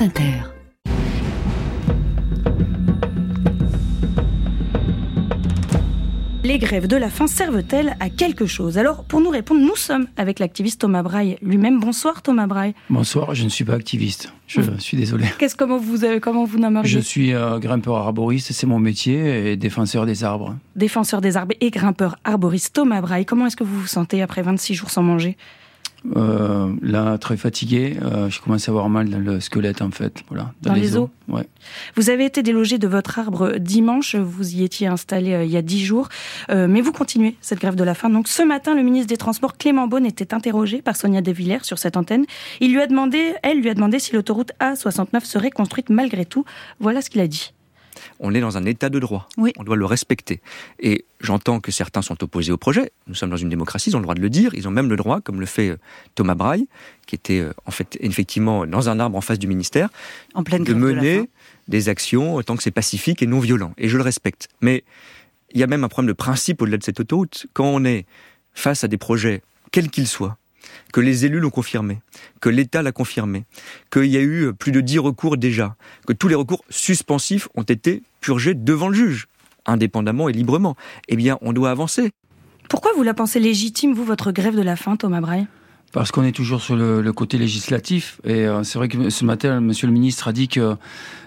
France Inter. Les grèves de la faim servent-elles à quelque chose? Alors, pour nous répondre, nous sommes avec l'activiste Thomas Braille lui-même. Bonsoir Thomas Braille. Bonsoir, je ne suis pas activiste. Je suis désolé. Qu'est-ce comment vous avez comment vous nommeriez? Je suis euh, grimpeur arboriste, c'est mon métier, et défenseur des arbres. Défenseur des arbres et grimpeur arboriste Thomas Braille. Comment est-ce que vous vous sentez après 26 jours sans manger? Euh, là, très fatigué, euh, je commence à avoir mal dans le squelette en fait. Voilà, dans, les, os. Ouais. Vous avez été délogé de votre arbre dimanche, vous y étiez installé euh, il y a dix jours, euh, mais vous continuez cette grève de la faim. Donc ce matin, le ministre des Transports Clément Beaune était interrogé par Sonia De Villers sur cette antenne. Il lui a demandé, elle lui a demandé si l'autoroute A69 serait construite malgré tout. Voilà ce qu'il a dit on est dans un état de droit. Oui. On doit le respecter. Et j'entends que certains sont opposés au projet. Nous sommes dans une démocratie, ils ont le droit de le dire. Ils ont même le droit, comme le fait euh, Thomas Braille, qui était euh, en fait effectivement dans un arbre en face du ministère, en pleine de mener des actions tant que c'est pacifique et non violent. Et je le respecte. Mais il y a même un problème de principe au-delà de cette autoroute. Quand on est face à des projets, quels qu'ils soient, que les élus l'ont confirmé, que l'État l'a confirmé, qu'il y a eu plus de dix recours déjà, que tous les recours suspensifs ont été purgés devant le juge, indépendamment et librement. Eh bien, on doit avancer. Pourquoi vous la pensez légitime, vous, votre grève de la faim, Thomas Braille parce qu'on est toujours sur le, côté législatif. Et euh, c'est vrai que ce matin, Monsieur le ministre a dit que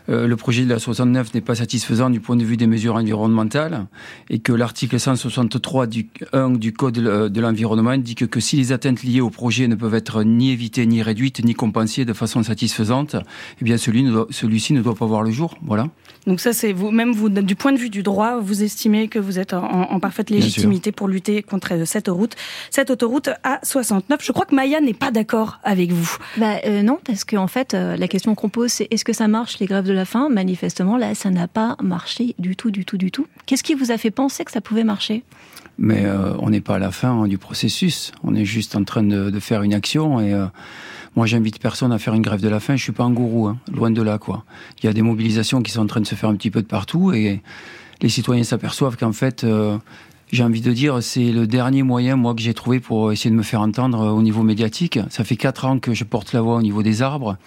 euh, le projet de la 69 n'est pas satisfaisant du point de vue des mesures environnementales et que l'article 163 du 1 du Code de l'environnement indique que, que, si les atteintes liées au projet ne peuvent être ni évitées, ni réduites, ni compensées de façon satisfaisante, eh bien celui-ci ne doit pas voir le jour. Voilà. Donc ça, c'est vous, même vous, du point de vue du droit, vous estimez que vous êtes en, parfaite légitimité pour lutter contre cette route, cette autoroute A69. Je crois que Maya n'est pas d'accord avec vous. Bah, euh, non, parce qu'en en fait, euh, la question qu'on pose, c'est est-ce que ça marche les grèves de la faim? Manifestement, là, ça n'a pas marché du tout, du tout, du tout. Qu'est-ce qui vous a fait penser que ça pouvait marcher? Mais euh, on n'est pas à la fin hein, du processus. On est juste en train de, faire une action et moi, j'invite personne à faire une grève de la faim. Je suis pas un gourou, hein, loin de là, quoi. Il y a des mobilisations qui sont en train de se faire un petit peu de partout et les citoyens s'aperçoivent qu'en fait, euh, j'ai envie de dire, c'est le dernier moyen, moi, que j'ai trouvé pour essayer de me faire entendre euh, au niveau médiatique. Ça fait quatre ans que je porte la voix au niveau des arbres.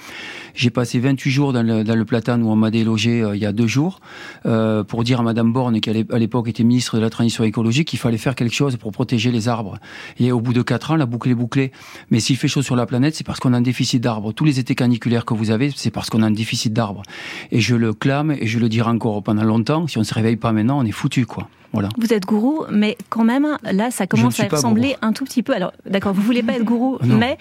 J'ai passé 28 jours dans le, dans le platane où on m'a délogé euh, il y a deux jours euh, pour dire à Madame Borne, qui à l'époque était ministre de la Transition écologique, qu'il fallait faire quelque chose pour protéger les arbres. Et au bout de quatre ans, la boucle est bouclée. Mais s'il fait chaud sur la planète, c'est parce qu'on a un déficit d'arbres. Tous les étés caniculaires que vous avez, c'est parce qu'on a un déficit d'arbres. Et je le clame et je le dirai encore pendant longtemps. Si on se réveille pas maintenant, on est foutu, quoi. Vous êtes gourou, mais quand même, là, ça commence à ressembler un tout petit peu. Alors, d'accord, vous voulez pas être gourou, mais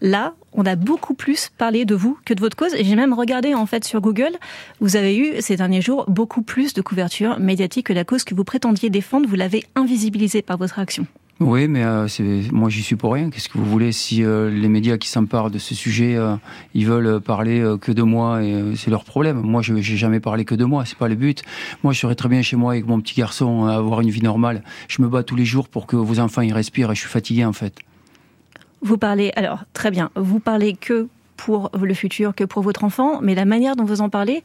là, on a beaucoup plus parlé de vous que de votre cause. Et j'ai même regardé, en fait, sur Google, vous avez eu, ces derniers jours, beaucoup plus de couverture médiatique que la cause que vous prétendiez défendre. Vous l'avez invisibilisée par votre action. Oui, mais euh, moi j'y suis pour rien. Qu'est-ce que vous voulez Si euh, les médias qui s'emparent de ce sujet, euh, ils veulent parler que de moi, et c'est leur problème. Moi, je n'ai jamais parlé que de moi. C'est pas le but. Moi, je serais très bien chez moi avec mon petit garçon, avoir une vie normale. Je me bats tous les jours pour que vos enfants y respirent. Et je suis fatigué en fait. Vous parlez alors très bien. Vous parlez que pour le futur que pour votre enfant, mais la manière dont vous en parlez,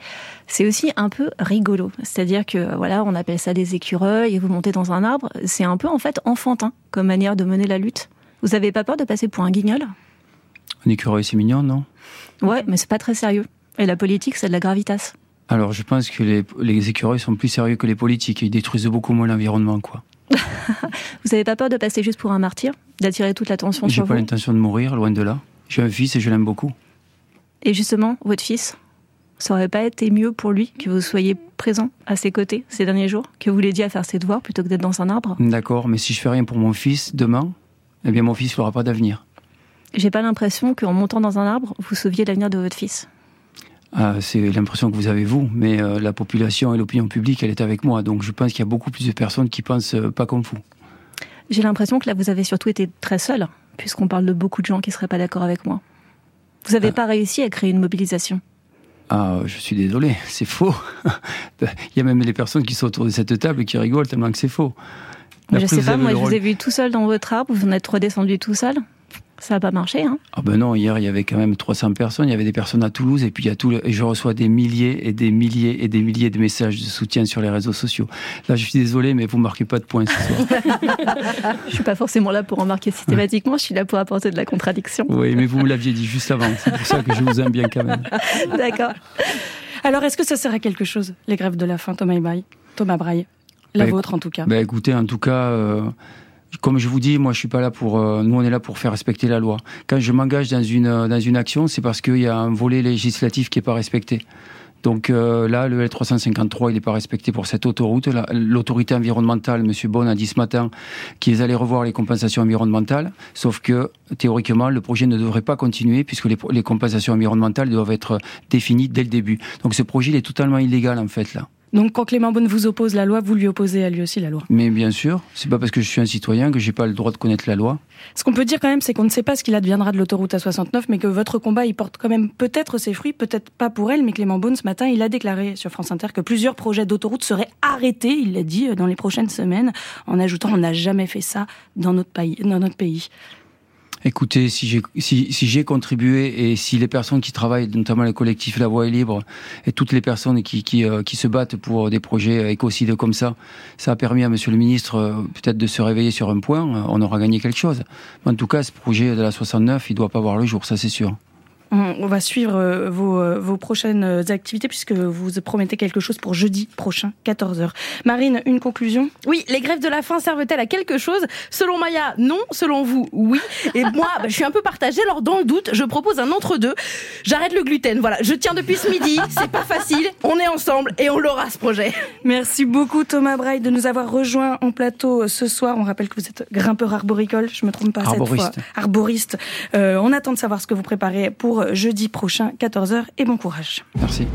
c'est aussi un peu rigolo. C'est-à-dire que voilà, on appelle ça des écureuils et vous montez dans un arbre. C'est un peu en fait enfantin comme manière de mener la lutte. Vous n'avez pas peur de passer pour un guignol? Un écureuil, c'est mignon, non? Ouais, mais c'est pas très sérieux. Et la politique, c'est de la gravitas. Alors, je pense que les, les écureuils sont plus sérieux que les politiques. Ils détruisent beaucoup moins l'environnement, quoi. vous n'avez pas peur de passer juste pour un martyr? D'attirer toute l'attention sur vous? J'ai pas l'intention de mourir, loin de là. J'ai un fils et je l'aime beaucoup. Et justement, votre fils, ça aurait pas été mieux pour lui que vous soyez présent à ses côtés ces derniers jours, que vous l'aidiez à faire ses devoirs plutôt que d'être dans un arbre? D'accord, mais si je fais rien pour mon fils demain, eh bien mon fils n'aura pas d'avenir. J'ai pas l'impression qu'en montant dans un arbre, vous sauviez l'avenir de votre fils. Ah, c'est l'impression que vous avez vous, mais euh, la population et l'opinion publique, elle est avec moi, donc je pense qu'il y a beaucoup plus de personnes qui pensent euh, pas comme vous. J'ai l'impression que là, vous avez surtout été très seul, puisqu'on parle de beaucoup de gens qui seraient pas d'accord avec moi. Vous n'avez ah. pas réussi à créer une mobilisation ah, je suis désolé, c'est faux. Il y a même des personnes qui sont autour de cette table et qui rigolent tellement que c'est faux. je ne sais pas, moi je vous ai vu tout seul dans votre arbre, vous en êtes redescendu tout seul. Ça n'a pas marché, hein Ah ben non, hier il y avait quand même 300 personnes, il y avait des personnes à Toulouse et puis il y a tout et je reçois des milliers et des milliers et des milliers de messages de soutien sur les réseaux sociaux. Là, je suis désolé, mais vous marquez pas de points ce soir. je suis pas forcément là pour en marquer systématiquement, je suis là pour apporter de la contradiction. Oui, mais vous me l'aviez dit juste avant, c'est pour ça que je vous aime bien quand même. D'accord. Alors, est-ce que ça sert à quelque chose, les grèves de la faim, Thomas Braille Thomas Braille La bah, vôtre, en tout cas. Bah, écoutez, en tout cas, euh, comme je vous dis, moi, je suis pas là pour. Euh, nous, on est là pour faire respecter la loi. Quand je m'engage dans une euh, dans une action, c'est parce qu'il y a un volet législatif qui est pas respecté. Donc là, le L353, il n'est pas respecté pour cette autoroute. L'autorité environnementale, M. Bonne a dit ce matin qu'ils allaient revoir les compensations environnementales, sauf que théoriquement, le projet ne devrait pas continuer puisque les, les compensations environnementales doivent être définies dès le début. Donc ce projet, il est totalement illégal en fait là. Donc quand Clément Beaune vous oppose la loi, vous lui opposez à lui aussi la loi. Mais bien sûr, c'est pas parce que je suis un citoyen que j'ai pas le droit de connaître la loi. Ce qu'on peut dire quand même, c'est qu'on ne sait pas ce qu'il adviendra de l'autoroute A69, mais que votre combat, il porte quand même peut-être ses fruits, peut-être pas pour elle, mais Clément Beaune, ce matin, il a déclaré sur France Inter que plusieurs projets d'autoroute seraient arrêtés, il l'a dit, dans les prochaines semaines, en ajoutant on n'a jamais fait ça dans notre pays. Dans notre pays. Écoutez, si j'ai si, contribué et si les personnes qui travaillent, notamment les collectifs La Voix est libre et toutes les personnes euh, qui se battent pour des projets écocides comme ça, ça a permis à Monsieur le Ministre euh, peut-être de se réveiller sur un point. Euh, on aura gagné quelque chose. en tout cas, ce projet de la 69, il doit pas voir le jour, ça c'est sûr. On va suivre euh, vos, euh, vos, prochaines activités puisque vous promettez quelque chose pour jeudi prochain, 14h. Marine, une conclusion? Oui, les grèves de la faim servent-elles à quelque chose? Selon Maya, non. Selon vous, oui. Et moi, bah, je suis un peu partagée. Alors, dans le doute, je propose un entre-deux. J'arrête le gluten. Voilà, je tiens depuis ce midi. C'est pas facile. On est ensemble et on l'aura ce projet. Merci beaucoup Thomas Braille de nous avoir rejoint en plateau ce soir. On rappelle que vous êtes grimpeur arboricole. Je me trompe pas cette fois. Arboriste. Euh, on attend de savoir ce que vous préparez jeudi prochain, 14h, et bon courage. Merci.